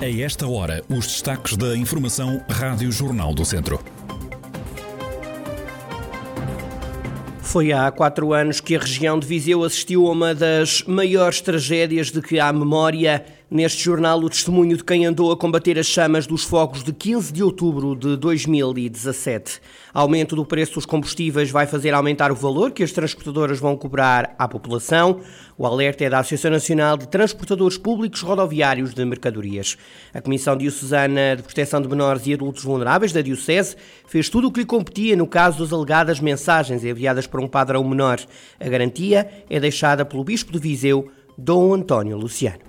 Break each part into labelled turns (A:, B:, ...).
A: A esta hora, os destaques da Informação Rádio Jornal do Centro.
B: Foi há quatro anos que a região de Viseu assistiu a uma das maiores tragédias de que há memória Neste jornal, o testemunho de quem andou a combater as chamas dos fogos de 15 de outubro de 2017. Aumento do preço dos combustíveis vai fazer aumentar o valor que as transportadoras vão cobrar à população. O alerta é da Associação Nacional de Transportadores Públicos Rodoviários de Mercadorias. A Comissão Diocesana de Proteção de Menores e Adultos Vulneráveis da Diocese fez tudo o que lhe competia no caso das alegadas mensagens enviadas por um padrão menor. A garantia é deixada pelo Bispo de Viseu, Dom António Luciano.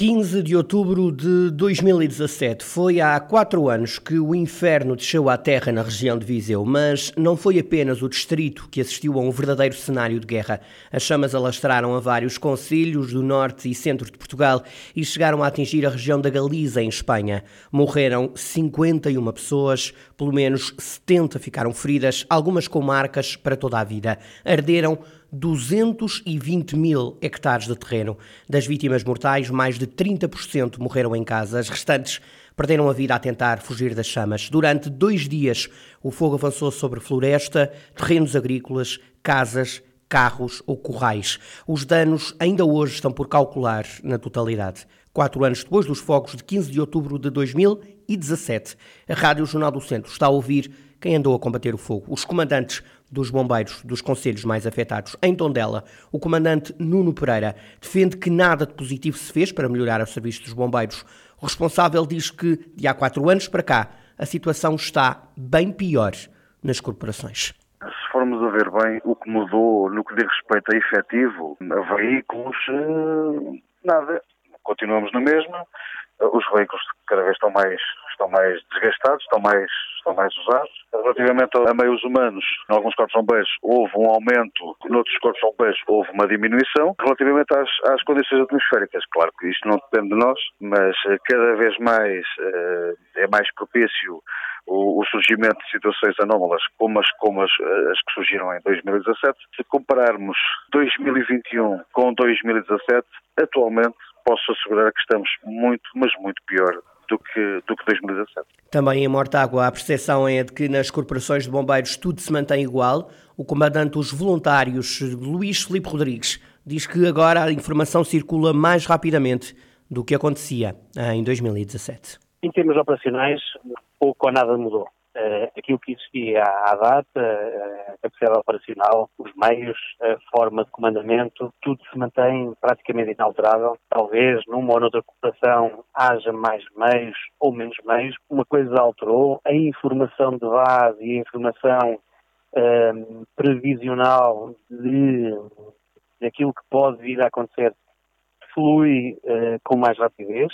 B: 15 de outubro de 2017. Foi há quatro anos que o inferno desceu à terra na região de Viseu, mas não foi apenas o distrito que assistiu a um verdadeiro cenário de guerra. As chamas alastraram a vários concelhos do norte e centro de Portugal e chegaram a atingir a região da Galiza, em Espanha. Morreram 51 pessoas, pelo menos 70 ficaram feridas, algumas com marcas para toda a vida. Arderam 220 mil hectares de terreno. Das vítimas mortais, mais de 30% morreram em casa. As restantes perderam a vida a tentar fugir das chamas. Durante dois dias, o fogo avançou sobre floresta, terrenos agrícolas, casas, carros ou corrais. Os danos ainda hoje estão por calcular na totalidade. Quatro anos depois dos fogos de 15 de outubro de 2017, a Rádio Jornal do Centro está a ouvir quem andou a combater o fogo. Os comandantes dos bombeiros dos conselhos mais afetados. Em Tondela, o comandante Nuno Pereira defende que nada de positivo se fez para melhorar o serviço dos bombeiros. O responsável diz que, de há quatro anos para cá, a situação está bem pior nas corporações.
C: Se formos a ver bem o que mudou no que diz respeito a efetivo, a veículos, eh, nada. Continuamos na mesma. Os veículos cada vez estão mais, estão mais desgastados, estão mais estão mais usados. Relativamente a meios humanos, em alguns corpos bombeiros houve um aumento, noutros corpos bombeiros houve uma diminuição. Relativamente às, às, condições atmosféricas, claro que isto não depende de nós, mas eh, cada vez mais uh, é mais propício o, surgimento de situações anómalas como as, como as, as que surgiram em 2017. Se compararmos 2021 com 2017, atualmente posso assegurar que estamos muito, mas muito pior que, do que 2017.
B: Também em Mortágua, a percepção é de que nas corporações de bombeiros tudo se mantém igual. O comandante dos voluntários, Luís Felipe Rodrigues, diz que agora a informação circula mais rapidamente do que acontecia em 2017.
D: Em termos operacionais, pouco ou nada mudou. Uh, aquilo que existia à, data, a capacidade operacional, os meios, a forma de comandamento, tudo se mantém praticamente inalterável. Talvez numa ou noutra cooperação haja mais meios ou menos meios. Uma coisa alterou, a informação de base e a informação uh, previsional de, daquilo que pode vir a acontecer flui com mais rapidez,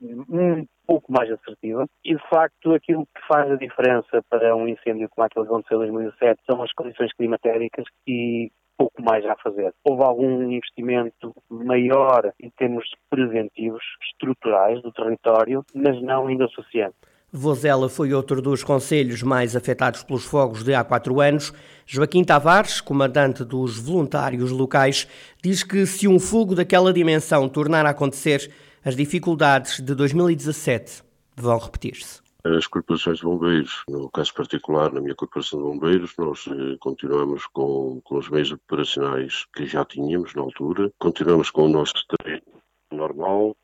D: um pouco mais assertiva e, de facto, aquilo que faz a diferença para um incêndio como aquele que aconteceu em 2007 são as condições climatéricas e pouco mais a fazer. Houve algum investimento maior em termos preventivos, estruturais do território, mas não ainda o suficiente.
B: Vozela foi outro dos conselhos mais afetados pelos fogos de há quatro anos. Joaquim Tavares, comandante dos voluntários locais, diz que se um fogo daquela dimensão tornar a acontecer, as dificuldades de 2017 vão repetir-se.
E: As corporações de bombeiros, no caso particular, na minha corporação de bombeiros, nós eh, continuamos com, com os meios operacionais que já tínhamos na altura, continuamos com o nosso treino normal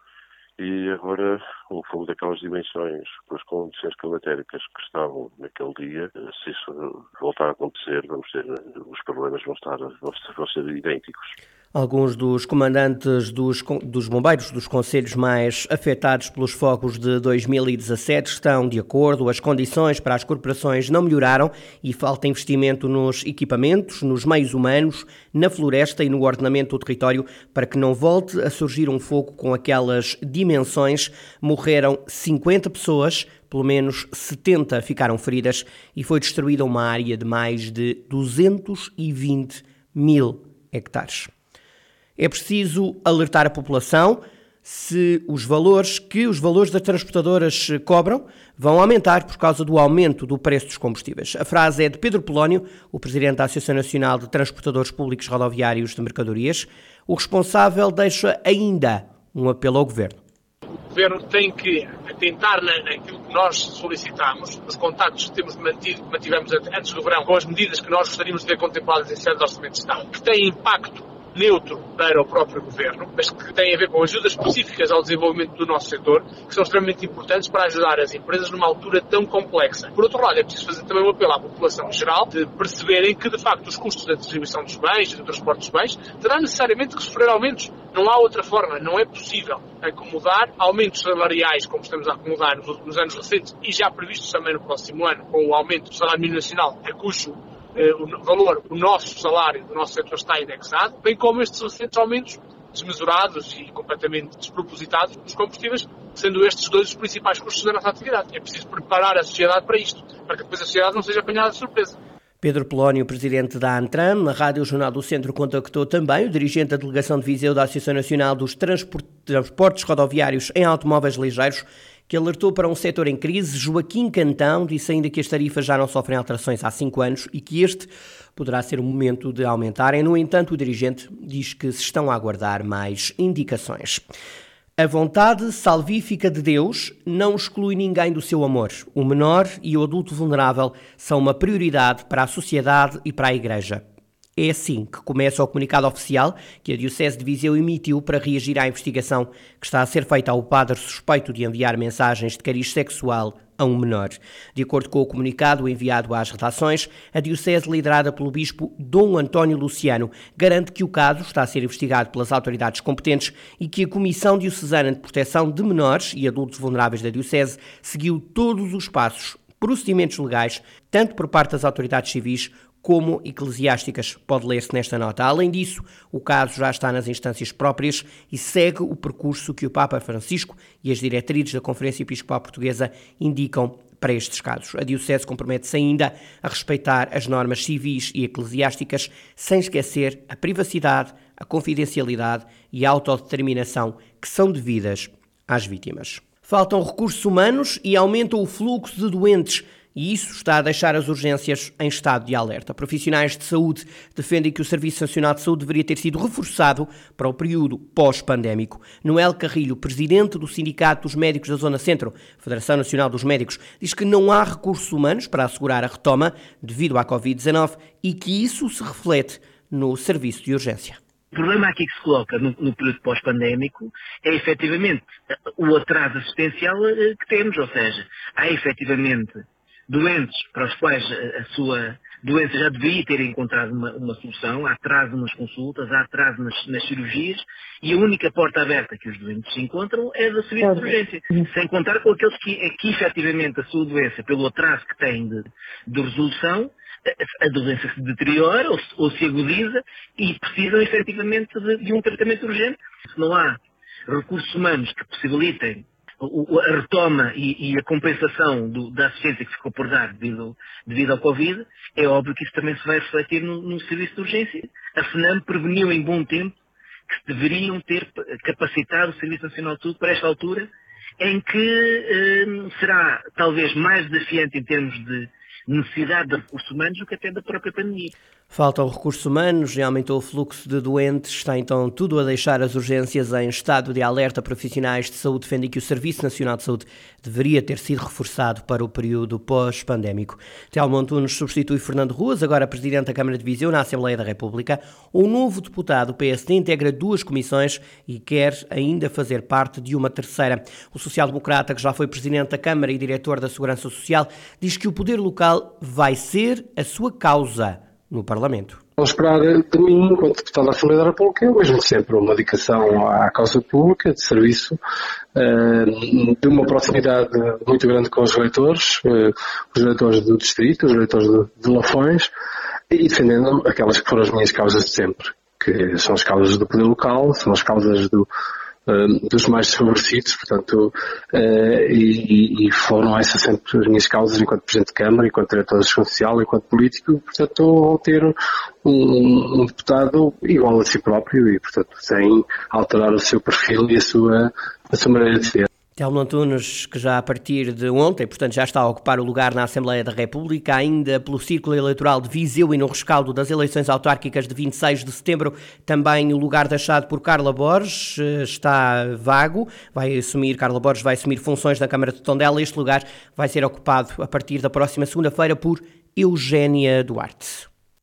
E: e agora o fogo daquelas dimensões, com as condições climatéricas que estavam naquele dia, eh, se isso voltar a acontecer, vamos ter, eh, os problemas vão, estar, vão ser idênticos.
B: Alguns dos comandantes dos, dos bombeiros dos conselhos mais afetados pelos fogos de 2017 estão de acordo. As condições para as corporações não melhoraram e falta investimento nos equipamentos, nos meios humanos, na floresta e no ordenamento do território para que não volte a surgir um fogo com aquelas dimensões. Morreram 50 pessoas, pelo menos 70 ficaram feridas e foi destruída uma área de mais de 220 mil hectares. É preciso alertar a população se os valores que os valores das transportadoras cobram vão aumentar por causa do aumento do preço dos combustíveis. A frase é de Pedro Polónio, o presidente da Associação Nacional de Transportadores Públicos Rodoviários de Mercadorias. O responsável deixa ainda um apelo ao governo.
F: O governo tem que tentar naquilo que nós solicitamos, nos contactos que temos mantido, mantivemos antes do verão, com as medidas que nós gostaríamos de ver contempladas em sede de Orçamento de Estado, que têm impacto neutro para o próprio governo, mas que tem a ver com ajudas específicas ao desenvolvimento do nosso setor, que são extremamente importantes para ajudar as empresas numa altura tão complexa. Por outro lado, é preciso fazer também um apelo à população em geral de perceberem que, de facto, os custos da distribuição dos bens e do transporte dos bens terão necessariamente que sofrer aumentos. Não há outra forma, não é possível acomodar aumentos salariais como estamos a acomodar nos, anos recentes e já previstos também no próximo ano, com o aumento do salário mínimo nacional, a cujo o valor, o nosso salário do nosso setor está indexado, bem como estes recentes aumentos desmesurados e completamente despropositados dos combustíveis, sendo estes dois os principais custos da nossa atividade. É preciso preparar a sociedade para isto, para que depois a sociedade não seja apanhada de surpresa.
B: Pedro Polónio, presidente da Antram, a Rádio Jornal do Centro contactou também o dirigente da delegação de Viseu da Associação Nacional dos Transportes Rodoviários em Automóveis Ligeiros que alertou para um setor em crise. Joaquim Cantão disse ainda que as tarifas já não sofrem alterações há cinco anos e que este poderá ser o momento de aumentarem. No entanto, o dirigente diz que se estão a aguardar mais indicações. A vontade salvífica de Deus não exclui ninguém do seu amor. O menor e o adulto vulnerável são uma prioridade para a sociedade e para a Igreja. É assim que começa o comunicado oficial que a Diocese de Viseu emitiu para reagir à investigação que está a ser feita ao padre suspeito de enviar mensagens de cariz sexual a um menor. De acordo com o comunicado enviado às redações, a Diocese, liderada pelo Bispo Dom António Luciano, garante que o caso está a ser investigado pelas autoridades competentes e que a Comissão Diocesana de Proteção de Menores e Adultos Vulneráveis da Diocese seguiu todos os passos procedimentos legais, tanto por parte das autoridades civis como eclesiásticas, pode ler-se nesta nota. Além disso, o caso já está nas instâncias próprias e segue o percurso que o Papa Francisco e as diretrizes da Conferência Episcopal Portuguesa indicam para estes casos. A Diocese compromete-se ainda a respeitar as normas civis e eclesiásticas, sem esquecer a privacidade, a confidencialidade e a autodeterminação que são devidas às vítimas. Faltam recursos humanos e aumenta o fluxo de doentes e isso está a deixar as urgências em estado de alerta. Profissionais de saúde defendem que o Serviço Nacional de Saúde deveria ter sido reforçado para o período pós-pandémico. Noel Carrilho, presidente do Sindicato dos Médicos da Zona Centro, Federação Nacional dos Médicos, diz que não há recursos humanos para assegurar a retoma devido à Covid-19 e que isso se reflete no serviço de urgência.
G: O problema aqui que se coloca no, no período pós-pandémico é efetivamente o atraso assistencial eh, que temos, ou seja, há efetivamente doentes para os quais a, sua doença já devia ter encontrado uma, uma, solução, há atraso nas consultas, há atraso nas, nas, cirurgias e a única porta aberta que os doentes se encontram é da serviço de urgência. Sem contar com aqueles que, é que efetivamente a sua doença, pelo atraso que têm de, de resolução, a doença se deteriora ou, ou se agudiza e precisam efetivamente de, de um tratamento urgente. Se não há recursos humanos que possibilitem a retoma e, e a compensação do, da assistência que ficou por dar devido, devido ao Covid, é óbvio que isso também se vai refletir no, no serviço de urgência. A FNAM preveniu em bom tempo que deveriam ter capacitado o Serviço Nacional de para esta altura, em que eh, será talvez mais desafiante em termos de necessidade de recursos humanos do que até da própria pandemia.
B: Faltam recursos humanos e aumentou o fluxo de doentes. Está então tudo a deixar as urgências em estado de alerta. Profissionais de saúde defendem que o Serviço Nacional de Saúde deveria ter sido reforçado para o período pós-pandémico. Telmo Antunes substitui Fernando Ruas, agora Presidente da Câmara de Viseu, na Assembleia da República. O novo deputado PSD integra duas comissões e quer ainda fazer parte de uma terceira. O social-democrata, que já foi Presidente da Câmara e Diretor da Segurança Social, diz que o poder local vai ser a sua causa no Parlamento.
H: Vão esperar de mim, enquanto deputado da Assembleia da República, eu mesmo sempre uma dedicação à causa pública, de serviço, de uma proximidade muito grande com os eleitores, os eleitores do distrito, os eleitores de Lafões, e defendendo aquelas que foram as minhas causas de sempre, que são as causas do poder local, são as causas do, dos mais desfavorecidos, portanto, uh, e, e, foram essas sempre as minhas causas enquanto Presidente de Câmara, enquanto Diretor Social, enquanto político, portanto, vou ter um, um, deputado igual a si próprio e, portanto, sem alterar o seu perfil e a sua, a sua maneira de ser.
B: Telmo Antunes, que já a partir de ontem, portanto, já está a ocupar o lugar na Assembleia da República, ainda pelo círculo eleitoral de Viseu e no rescaldo das eleições autárquicas de 26 de setembro, também o lugar deixado por Carla Borges eh, está vago, vai assumir, Carla Borges vai assumir funções na Câmara de Tondela, este lugar vai ser ocupado a partir da próxima segunda-feira por Eugénia Duarte.